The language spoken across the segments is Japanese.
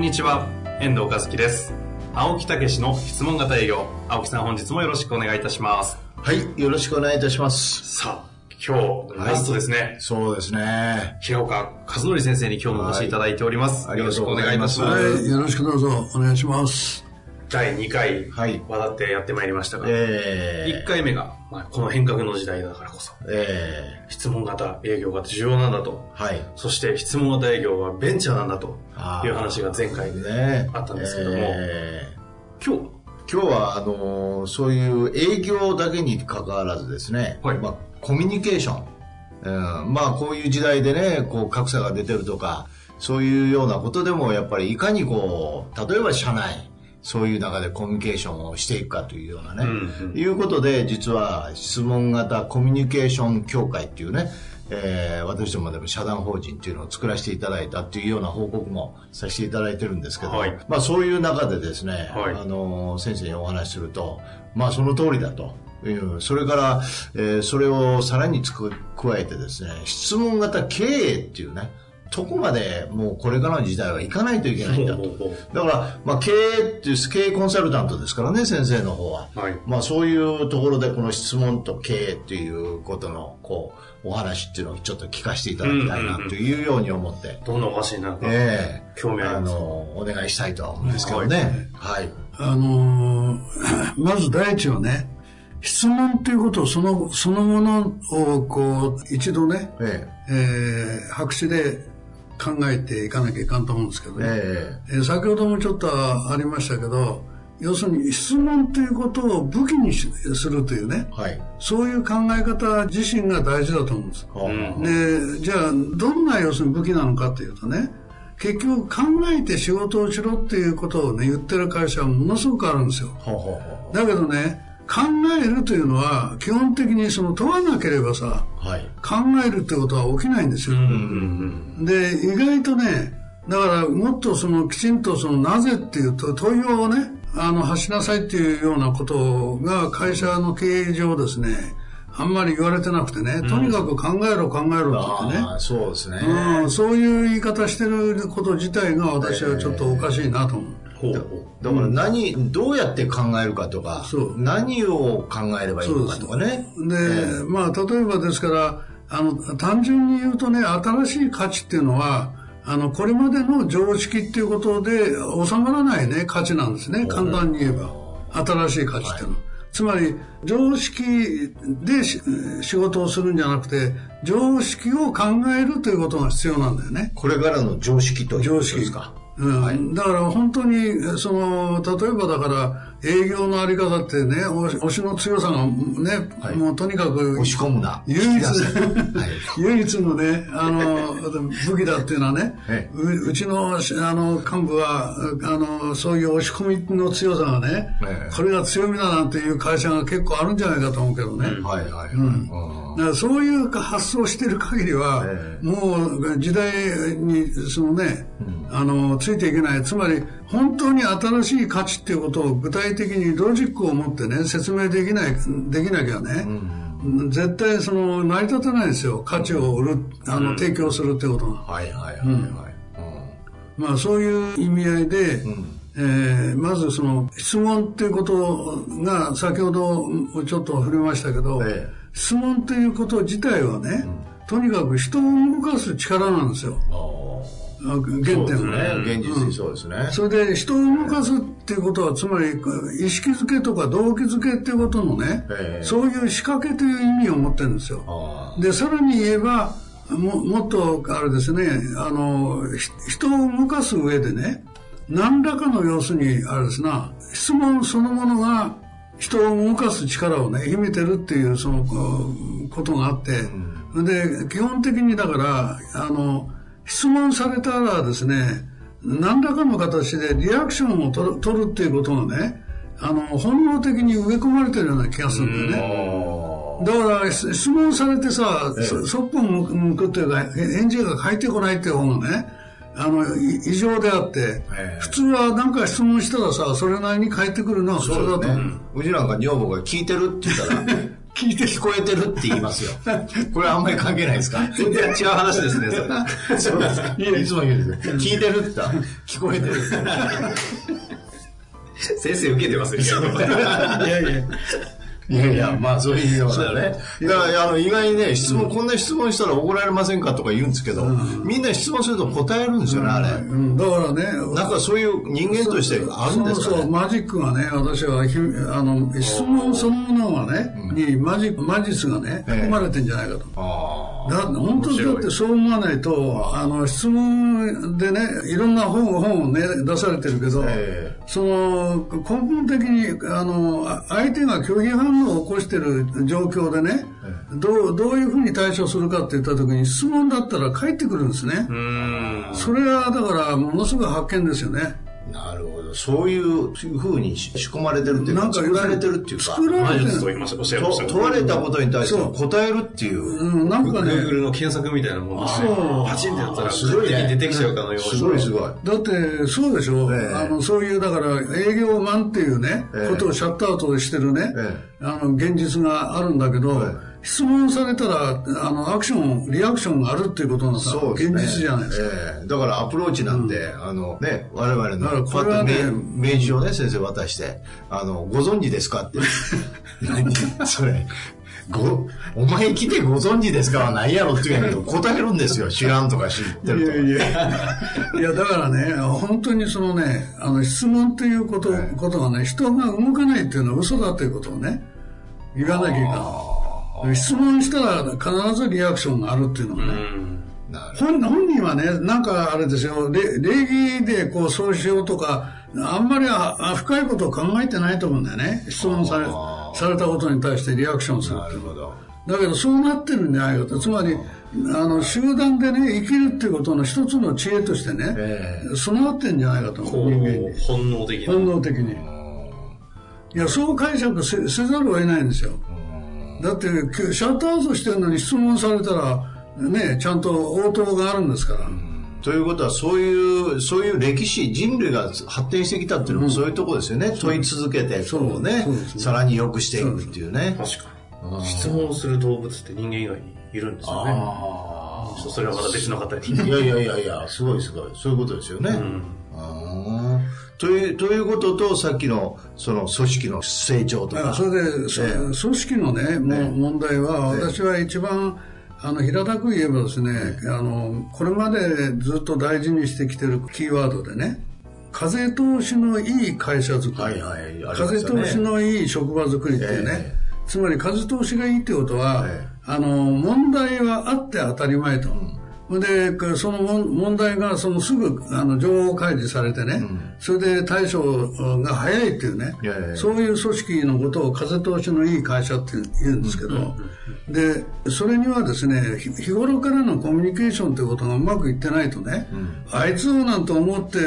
んにちは、遠藤和樹です。青木武の質問型営業。青木さん本日もよろしくお願いいたします。はい、よろしくお願いいたします。さあ、今日、ラストですね。そうですね。平岡和則先生に今日もお越しいただいております。はいよろしくお願いいたします。はい、よろしくどうぞお願いします。第2回、はい。わだってやってまいりましたが、え1回目が、まあ、この変革の時代だからこそ、ー、え質問型営業が重要なんだと。ー、はい。そして質問型営業はベンチャーなんだという話が前回あったんですけども、え今日、ー今日は、あのーそういう営業だけに関わらずですね、はい。まあ、コミュニケーション。うん、まあ、こういう時代でね、こう、格差が出てるとか、そういうようなことでも、やっぱりいかにこう、例えば社内、そういう中でコミュニケーションをしていくかというようなね、うんうん。いうことで、実は質問型コミュニケーション協会っていうね、えー私どもでも社団法人っていうのを作らせていただいたっていうような報告もさせていただいてるんですけど、はい。まあそういう中でですね、はい。あの先生にお話しすると、まあその通りだと。それから、えーそれをさらにつく加えてですね、質問型経営っていうね、とこまでもうこれからの時代は行かないといけないんだと。だから、まあ、経営っていう、経営コンサルタントですからね、先生の方は。はいまあ、そういうところで、この質問と経営っていうことの、こう、お話っていうのをちょっと聞かせていただきたいなというように思って、どんなお話になるか、ええあ興味あります。の、お願いしたいとは思うんですけどね。はい。あのー まず第一はね、質問っていうことをその、そのものをこう、一度ね、ええー白紙で考えていかなきゃいかんと思うんですけどえね。ええー先ほどもちょっとありましたけど、要するに質問ということを武器にしするというねえ、はい。そういう考え方自身が大事だと思うんです。はあで、じゃあ、どんな要するに武器なのかというとね、結局考えて仕事をしろっていうことをね、言ってる会社はものすごくあるんですよ。はあはあはだけどね、考えるというのは、基本的にその問わなければさ、あはい。考えるってことは起きないんですよ。うんうんで、意外とね、だからもっとそのきちんとそのなぜっていうと問いをね、あの発しなさいっていうようなことが会社の経営上ですね、あんまり言われてなくてね、とにかく考えろ考えろって言ってね、そうですね。うん、そういう言い方してること自体が私はちょっとおかしいなと思う。ほうほだから何、どうやって考えるかとか何を考えればいいのかとかね。で、まあ、例えばですから、あの、単純に言うとね、新しい価値っていうのは、あの、これまでの常識っていうことで収まらないね、価値なんですね。簡単に言えば。新しい価値っていうのは。つまり、常識でし仕事をするんじゃなくて、常識を考えるということが必要なんだよね。これからの常識という常識ですか。うん。だから本当に、その、例えばだから、営業のあり方ってね、押しの強さがね、はい。もうとにかく、押し込むな。唯一。はい。唯一のね、あの、武器だっていうのはねええ、ううちの、あの、幹部は、あの、そういう押し込みの強さがねええ、これが強みだなんていう会社が結構あるんじゃないかと思うけどね。はいはいはい。うん。だからそういう発想してる限りは、えもう時代にそのね、あのついていけない。つまり本当に新しい価値っていうことを具体的にロジックを持ってね説明できないできなきゃね、絶対その成り立たないですよ。価値を売るあの、提供するってことが。はいはいはいはい。うん。まあそういう意味合いで、えーまずその質問っていうことが先ほどちょっと触れましたけど、ええ。質問ということ自体はね、とにかく人を動かす力なんですよ。あ原点はね。ね、現実にそうですね。それで人を動かすっていうことは、つまり意識づけとか動機づけっていうことのね、ええそういう仕掛けという意味を持ってるんですよ。あで、さらに言えば、ももっとあれですね、あの、ひ人を動かす上でね、何らかの要するに、あれですな、質問そのものが人を動かす力をね、秘めてるっていう、その、ことがあって、で、基本的にだから、あの、質問されたらですね、何らかの形でリアクションを取るっていうことをね、あの、本能的に植え込まれてるような気がするんだよね。だから、し質問されてさ、そそっぽ向くっていうか、へ返事が返ってこないっていう方がね、あの、い異常であって、ええ普通はなんか質問したらさ、それなりに返ってくるのは普通だと思う。ね。うちなんか女房が聞いてるって言ったら、聞いて聞こえてるって言いますよ。これあんまり関係ないですか？全然違う話ですね、それ。そうですか。いつも言うんですよ。聞いてるって聞こえてる。先生受けてますよ。いやいや。いやいや、まあそういうようなね。だから、あの、意外にね、質問、こんな質問したら怒られませんかとか言うんですけど、みんな質問すると答えるんですよね、あれ。うん、だからね、なんかそういう人間としてあるんですかそうそう、ね。マジックがね、私はひ、あの、質問そのものがね、にマジック、魔術がね、ええ含まれてんじゃないかと。あだ本当にだってそう思わないと、あの、質問でね、いろんな本本をね、出されてるけど、えその、根本的に、あの、あ相手が拒否反応を起こしてる状況でね、どう、どういうふうに対処するかって言った時に質問だったら返ってくるんですね。それはだから、ものすごい発見ですよね。あ。なるほど。そういうふうに仕込まれてるっていうか、なんか作られてるっていうか、作ら魔れてる。術と言いました、おっしゃいました。と問われたことに対して答えるっていう。うん、なんかね、Google の検索みたいなもんでパチンってやったら、すごいね。勝手に出てきちゃうかのように。すごいすごい。だって、そうでしょ、ええ。あの、そういう、だから、営業マンっていうね、ええ。ことをシャットアウトしてるね、えあの、現実があるんだけど、え質問されたら、あの、アクション、リアクションがあるっていうことがさ、ね。現実じゃないですか。ええだからアプローチなんて、あのね、我々の、これはねパッと名名刺をね、先生渡して、あの、ご存知ですかって。何？それ。ご、お前来てご存知ですかはないやろって言うんやけど、答えるんですよ。知らんとか知ってるとか。いやいや、いやだからね、本当にそのね、あの質問っていうこと,、ことがね、人が動かないっていうのは嘘だということをね、言わなきゃいけない。質問したら必ずリアクションがあるっていうのがね、本本人はね、なんかあれですよ、れ礼儀でこうそうしようとか、あんまりああ深いことを考えてないと思うんだよね。質問されされたことに対してリアクションするていうのはるほど。だけどそうなってるんじゃないかと。つまり、あの、集団でね、生きるっていうことの一つの知恵としてね、え備わってんじゃないかと思こう、人間にう、。本能的な。本能的に。いや、そう解釈せせざるを得ないんですよ。だって、きシャットアウトしてるのに質問されたら、ね、ちゃんと応答があるんですから。ということは、そういう、そういう歴史、人類が発展してきたっていうのもそういうところですよね。問い続けて、そうねさらに良くしていくっていうね。確かに。質問する動物って人間以外にいるんですよね。あそうそれはまた別の方に。あ。いやいやいやいや、すごいすごい。そういうことですよね。ああという、ということと、さっきの、その組織の成長とか。あそれで、そええ。組織のね、もう問題は、ええ。私は一番、あの、平たく言えばですね、あの、これまでずっと大事にしてきてるキーワードでね、風通しのいい会社づくり、はいはいね。風通しのいい職場づくりっていうね、ええ。つまり風通しがいいってことは、ええ。あの、問題はあって当たり前と。で、その問問題がそのすぐあの情報開示されてね、それで対処が早いっていうね、いやいやいや。そういう組織のことを風通しのいい会社って言うんですけど、で、それにはですね、ひ日頃からのコミュニケーションということがうまくいってないとね、あいつをなんと思ってい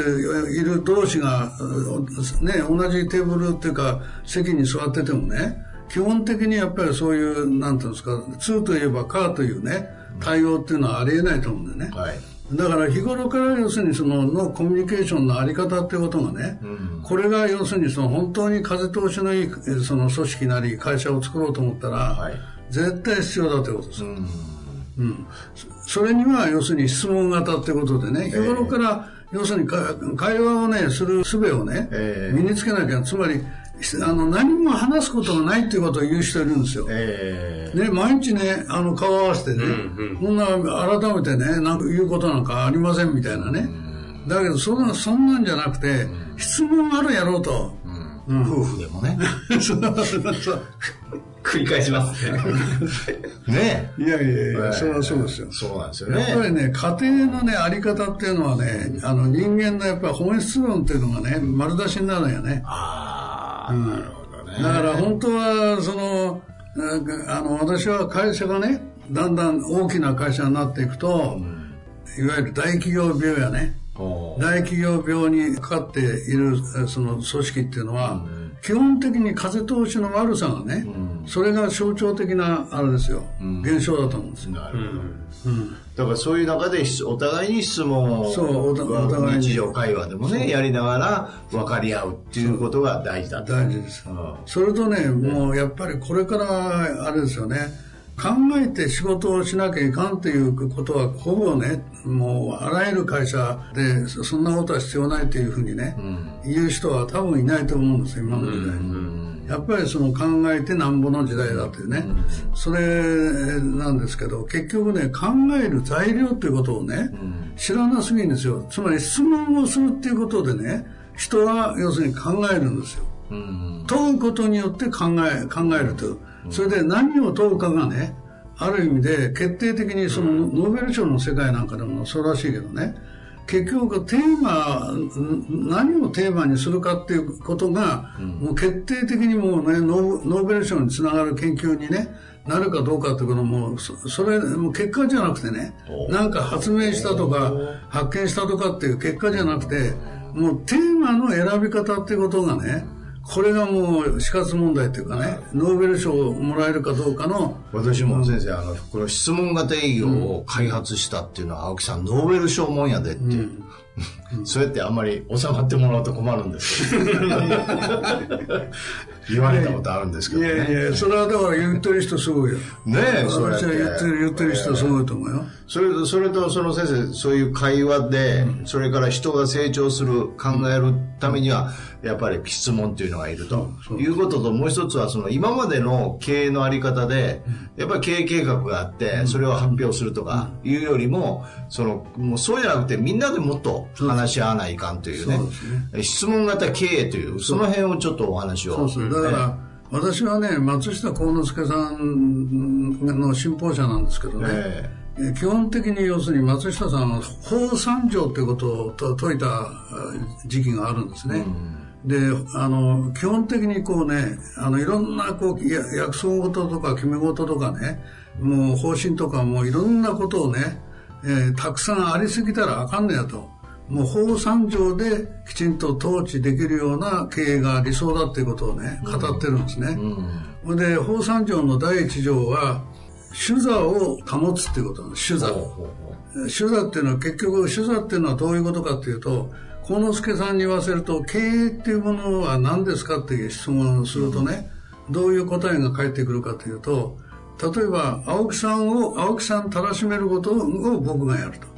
る同士が、うね、同じテーブルっていうか席に座っててもね、基本的にやっぱりそういう、なんていうんですか、2といえばカーというね、対応っていうのはありえないと思うんだよね。はい。だから日頃から要するにそののコミュニケーションのあり方っていうことがね、これが要するにその本当に風通しのいいえーその組織なり会社を作ろうと思ったら、はい絶対必要だということです。うんそそれには要するに質問型ってことでね、日頃から要するにか会話をね、する術をね、ええ身につけなきゃ、つまりあの何も話すことがないっていうことを言う人いるんですよ。ええね、毎日ね、あの、顔合わせてね、こんな、改めてね、なんか言うことなんかありませんみたいなね。だけど、そんな、そんなんじゃなくて、質問あるやろうと。夫婦でもね。そうそうそう繰り返しますね。ねいやいやいや、それはそうですよ。そうなんですよやっぱりね。ね、家庭のね、あり方っていうのはね、あの、人間のやっぱり本質論っていうのがね、丸出しになるんよね。ああ、なるほどね。だから本当は、その、あの、私は会社がね、だんだん大きな会社になっていくと、いわゆる大企業病やね、大企業病にかかっているえその組織っていうのは、基本的に風通しの悪さがね、それが象徴的なあれですよ、現象だと思うんですよ。なるほど。だからそういう中でお互いに質問をそうお互いに。日常会話でもね、やりながら分かり合うっていうことが大事だと。大事です。うん。それとね、もうやっぱりこれからあれですよね、考えて仕事をしなきゃいかんということは、ほぼね、もうあらゆる会社で、そそんなことは必要ないというふうにね、言う人は多分いないと思うんですよ、今の時代。に。やっぱりその考えてなんぼの時代だというね、それなんですけど、結局ね、考える材料っていうことをね、知らなすぎるんですよ。つまり質問をするっていうことでね、人は要するに考えるんですよ。うん。問うことによって考え、考えるという。それで何を問うかがね、ある意味で決定的にそのノーベル賞の世界なんかでもそうらしいけどね、結局テーマ、ん何をテーマにするかっていうことが、もう決定的にもうね、ノーベル賞につながる研究にね、なるかどうかっていうことも、そそれ、もう結果じゃなくてね、なんか発明したとか、発見したとかっていう結果じゃなくて、もうテーマの選び方っていうことがね、これがもう死活問題っていうかね、ノーベル賞をもらえるかどうかの、私も先生、あの、この質問型営業を開発したっていうのは、青木さん、ノーベル賞もんやでって。そうやってあんまり収まってもらうと困るんですけど 言われたことあるんですけいどね。やいや、それはだから言ってる人すごいよ。ねえ、そうやって私は言ってる、言ってる人すごいと思うよ。それと、それと、その先生、そういう会話で、それから人が成長する、考えるためには、やっぱり質問っていうのがいると。いうことと、もう一つは、その、今までの経営のあり方で、やっぱり経営計画があって、それを発表するとか、いうよりも、その、もうそうじゃなくて、みんなでもっと話し合わないかんというねそうです、質問型経営という、その辺をちょっとお話を。そうそう。だから、私はね、松下幸之助さんの信奉者なんですけどね、ええ基本的に要するに松下さんは法三条ということをと説いたあ時期があるんですね。で、あの、基本的にこうね、あの、いろんなこう、や約束事とか決め事とかね、もう方針とかもういろんなことをね、えーたくさんありすぎたらあかんねやと。もう法三条できちんと統治できるような経営が理想だっていうことをね、語ってるんですね。ほんで、法三条の第一条は、主座を保つっていうことなんです。主座。主座っていうのは結局、主座っていうのはどういうことかっていうと、幸之助さんに言わせると、経営っていうものは何ですかっていう質問をするとね、どういう答えが返ってくるかというと、例えば、青木さんを、青木さんたらしめることを僕がやると。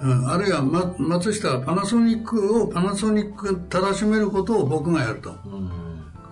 うん、あるいは、ま、松下パナソニックをパナソニックたらしめることを僕がやると。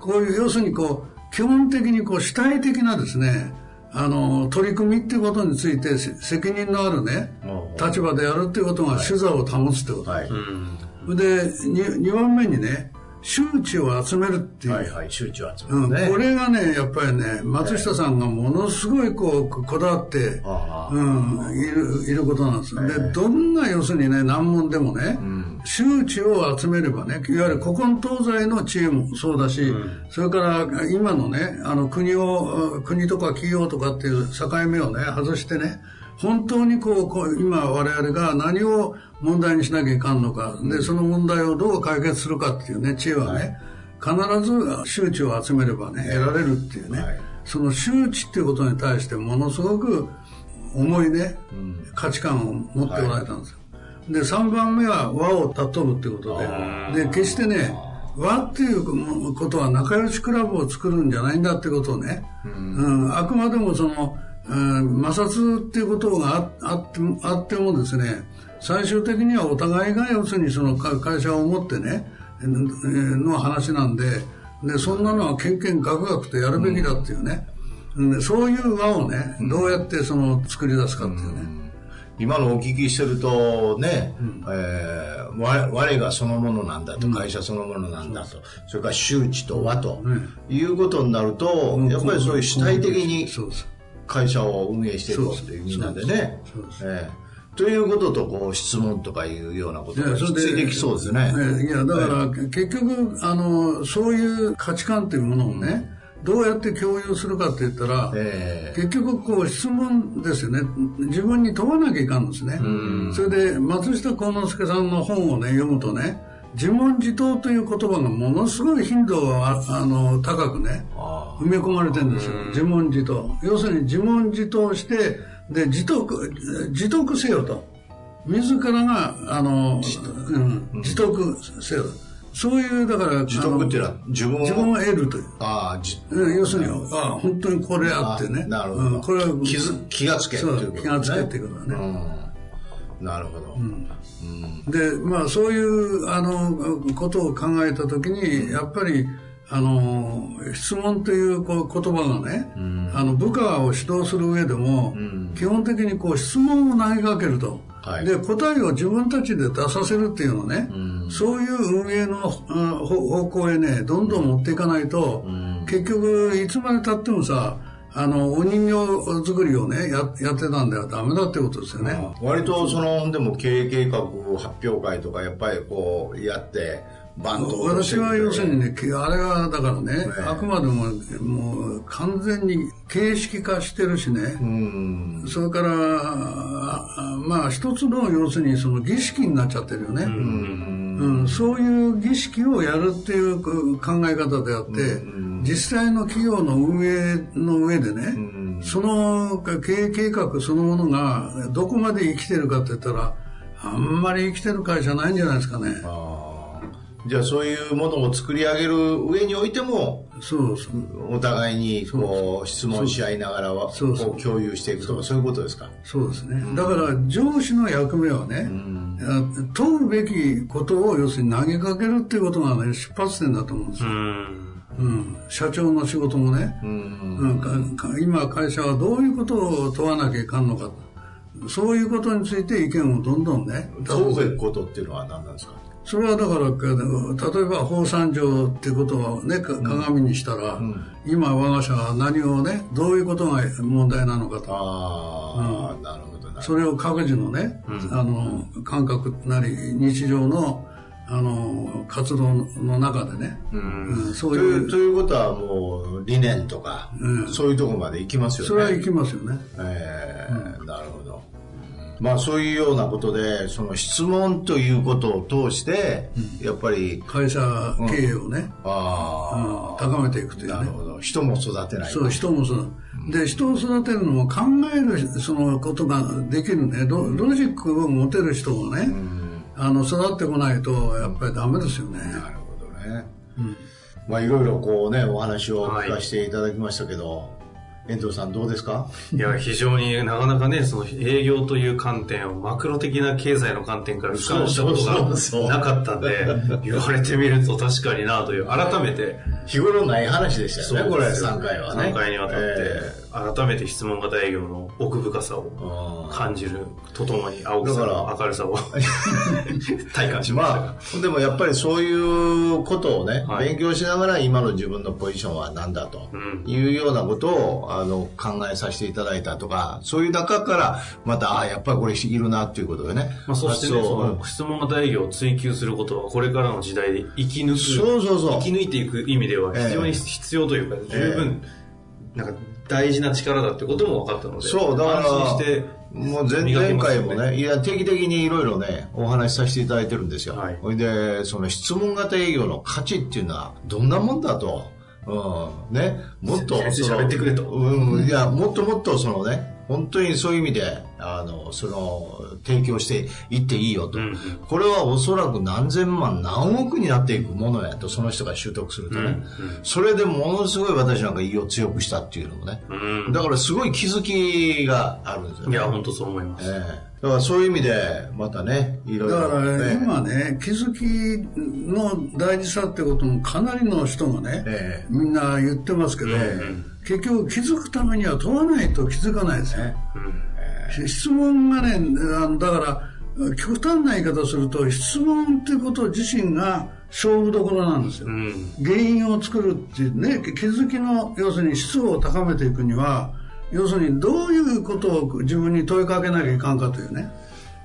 こういう、要するにこう、基本的にこう主体的なですね、あの、取り組みっていうことについてせ責任のあるね、立場でやるっていうことが主座を保つってこと。はい。で、2番目にね、周知を集めるっていう。はいはい、集中集うん、めるね。これがね、やっぱりね、松下さんがものすごいこう、こだわって、あうん、いる、いることなんですよ。で、どんな要するにね、難問でもね、周知を集めればね、いわゆる古今東西の知恵もそうだし、それから今のね、あの国を、国とか企業とかっていう境目をね、外してね、本当にこう、こう今我々が何を問題にしなきゃいかんのか、で、その問題をどう解決するかっていうね、知恵はね、必ず周知を集めればね、得られるっていうね、はい。その周知っていうことに対してものすごく重いね、価値観を持っておられたんですよ。で、3番目は和を尊ぶっていうことで、で、決してね、和っていうことは仲良しクラブを作るんじゃないんだってことをね、うん。あくまでもその、うん摩擦っていうことがああってあってもですね、最終的にはお互いが要するにそのか会社を持ってね、えーの話なんで、で、そんなのはけんけんがくがくとやるべきだっていうね、うんそういう輪をね、どうやってその作り出すかっていうね。今のお聞きしてるとね、えー我我がそのものなんだと、会社そのものなんだと、それから周知と和と、いうことになると、やっぱりそういう主体的にそうです。会社を運営していこうというみんなでね。ええ。ということと、こう、質問とかいうようなことがついてきそうですね。えいや、だから、結局、あの、そういう価値観というものをね、どうやって共有するかって言ったら、ええ。結局こう質問ですよね。自分に問わなきゃいかんんですね。それで松下幸之助さんの本をね読むとね自問自答という言葉がものすごい頻度がああの高くねあ埋め込まれてるんですよ。自問自答。要するに自問自答してで自得自得せよと。自らがあのうん、自得せよそういうだから自得っていうのは自分を？自分を得るという。ああじうん要するに、ああ、本当にこれあってね。あなるほど。うんこれは気づ気がつけっていうことね。気がつけっていうことだね。うん。なるほど、で、まあ、そういう、あの、ことを考えたときに、やっぱり、あの、質問というこう言葉がね、あの、部下を指導する上でも、基本的にこう質問を投げかけると。はい。で、答えを自分たちで出させるっていうのね、そういう運営のあ方方向へね、どんどん持っていかないと、結局、いつまで経ってもさ、あの、お人形作りをね、ややってたんではダメだってことですよね。割とそのでも経営計画発表会とかやっぱりこうやってバンと私は要するにね、けあれがだからね、えあくまでももう完全に形式化してるしね、うん。それから、あまあ一つの要するにその儀式になっちゃってるよね。うん。そういう儀式をやるっていう考え方であって、実際の企業の運営の上でね、その経営計画そのものがどこまで生きてるかって言ったら、あんまり生きてる会社ないんじゃないですかね。じゃあそういうものを作り上げる上においてもそうそう。お互いにこう質問し合いながらはそう共有していくとかそういうことですか？そうですね。だから上司の役目はね、あ問うべきことを要するに投げかけるっていうことがね、出発点だと思うんですよ。うん。うん、社長の仕事もね、うん。かか今会社はどういうことを問わなきゃいかんのかそういうことについて意見をどんどんね問うべきことっていうのは何なんですか？それはだからか例えば放散状っていうことをねか鏡にしたら、今我が社は何をねどういうことが問題なのかと。ああ、なるほどなそれを各自のね、あの感覚なり日常のあの活動の中でね、うん。そうといいううということはもう理念とか、そういうところまで行きますよね。それは行きますよね。えーなるほど。まあそういうようなことで、その質問ということを通して、やっぱり、会社経営をね、あうん。高めていくというあ、なねるほど。人も育てない。そう人もそうで人を育てるのも考えるそのことができるね。ロロジックを持てる人をね、あの育ってこないとやっぱりダメですよね。なるほどね。まあいろいろこうね、お話を聞かせていただきましたけど、遠藤さんどうですか？いや、非常になかなかね、その営業という観点をマクロ的な経済の観点から俯瞰したことがなかったんで、言われてみると確かになという、改めて、日頃ない話でしたよね、これ、3回はね。3回にわたって、え改めて質問型営業の奥深さをー。感じるとともに、青木さんだの明るさを 体感しましたが。まあ、でもやっぱりそういうことをね、はい。勉強しながら今の自分のポジションは何だというようなことをあの考えさせていただいたとか、そういう中からまた、あやっぱりこれいるなっていうことでね。まあ、そしてね、その質問型営業を追求することは、これからの時代で生き抜く、そうそうそう。生き抜いていく意味では非常に必要というか、十分、なんか大事な力だってことも分かったので、そう、だから、もう前前回もね、いや、定期的にいろいろね、お話しさせていただいてるんですよ。はいほいで、その質問型営業の価値っていうのは、どんなもんだと。うん、ね、もっと、喋ってくれとうん、いや、もっともっとそのね、本当にそういう意味で、あの、その、提供していっていいよと。うんうんこれはおそらく何千万、何億になっていくものやと、その人が習得するとね。それでものすごい私なんか胃を強くしたっていうのもね。うんだからすごい気づきがあるんですよね。いや、本当そう思います。ええだからそういう意味で、またね、いろいろ、だからね。今ね気づきの大事さってこともかなりの人がね、ええみんな言ってますけど、結局気づくためには問わないと気づかないですね、質問がねだから極端な言い方すると質問っていうこと自身が勝負どころなんですよ、うん。原因を作るっていうね気づきの要するに質を高めていくには要するにどういうことを自分に問いかけなきゃいかんかというね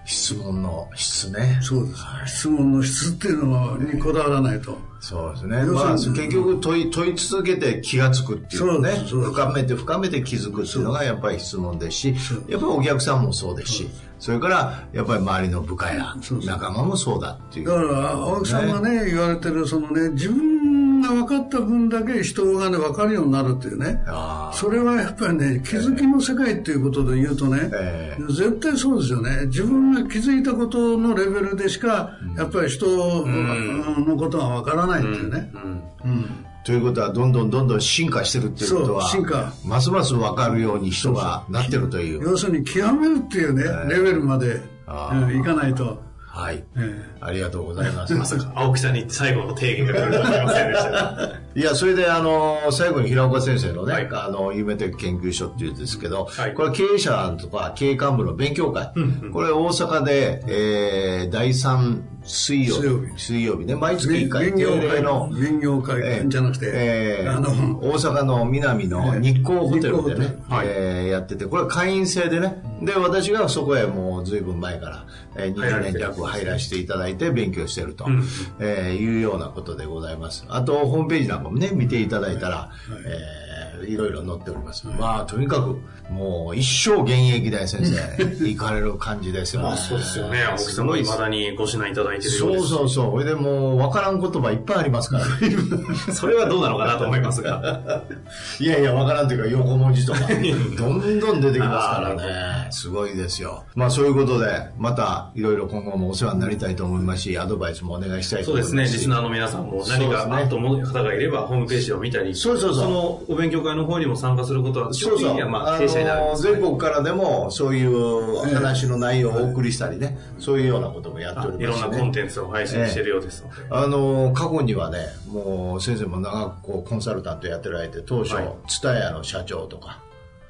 質問の質ね。そうです。質問の質っていうのにこだわらないと。そうですね。まあ、結局問い、問い続けて気がつくっていうね。深めて深めて気づくっていうのがやっぱり質問ですし、やっぱりお客さんもそうですし、それからやっぱり周りの部下や仲間もそうだっていう。だから、青木さんがね、言われてる、そのね、自分が分かった分だけ人がね、分かるようになるっていうね。それはやっぱりね、気づきの世界っていうことで言うとね、えー、絶対そうですよね。自分が気づいたことのレベルでしか、やっぱり人のことが分からないっていうね。ということは、どんどんどんどん進化してるっていうことは、進化。ますます分かるように人がなってるという。要するに、極めるっていうね、レベルまで、いかないと。はい。ありがとうございます。まさか、青木さんに最後の提言が来るとは思いませんでした。いや、それで、あの、最後に平岡先生のね、はい、あの、夢的研究所っていうんですけど、はい、これは経営者とか経営幹部の勉強会。これ大阪で、えー、第3水曜日。水曜日。ね。毎月1回。定例の。林業会じゃなくて、えー、あの、大阪の南の日光ホテルでね、えー、やってて、これは会員制でね。で、私がそこへもう随分前から、えー、20年弱入らせていただいて勉強してると、えいうようなことでございます。あと、ホームページなんかもね、見ていただいたら、えーいろいろ載っております。まあ、とにかく、もう一生現役大先生、行かれる感じですよね。そうですよね。青木さんも未だにご指南いただいてるようですそうそうそう。それでもう、わからん言葉いっぱいありますから。それはどうなのかなと思いますが。いやいや、わからんというか、横文字とか、どんどん出てきますからね。すごいですよ。まあ、そういうことで、また、いろいろ今後もお世話になりたいと思いますし、アドバイスもお願いしたいと思います。そうですね。リスナーの皆さんも何かあると思う方がいれば、ホームページを見たり、そうそうそう。そのお勉強会の方にも参加することは、そうそう。まあ、あの全国からでも、そういう話の内容をお送りしたりね、そういうようなこともやっております、ね、いろんなコンテンツを配信してるようですので。あの、過去にはね、もう先生も長くこうコンサルタントやってられて、当初、ツタヤの社長とか、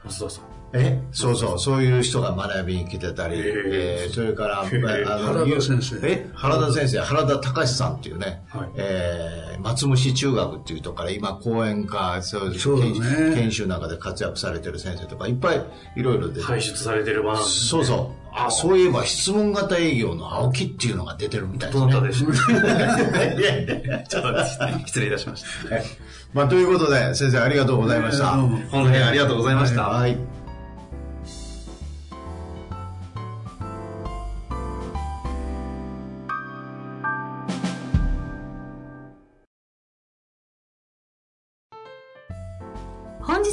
増田さん。えそうそう、そういう人が学びに来てたり、えー、それから、あの、原田先生。え原田先生、原田隆さんっていうね、はい、えー、松虫中学っていうとこから今講演家、そうそうね、研修なんかで活躍されてる先生とかいっぱいいろいろ出て輩出されてる場なんです、ね、そうそう。あ、そういえば質問型営業の青木っていうのが出てるみたいですね。どなたでしょうちょっと失礼いたしました。まあ、ということで、先生ありがとうございました。本当にありがとうございました。はい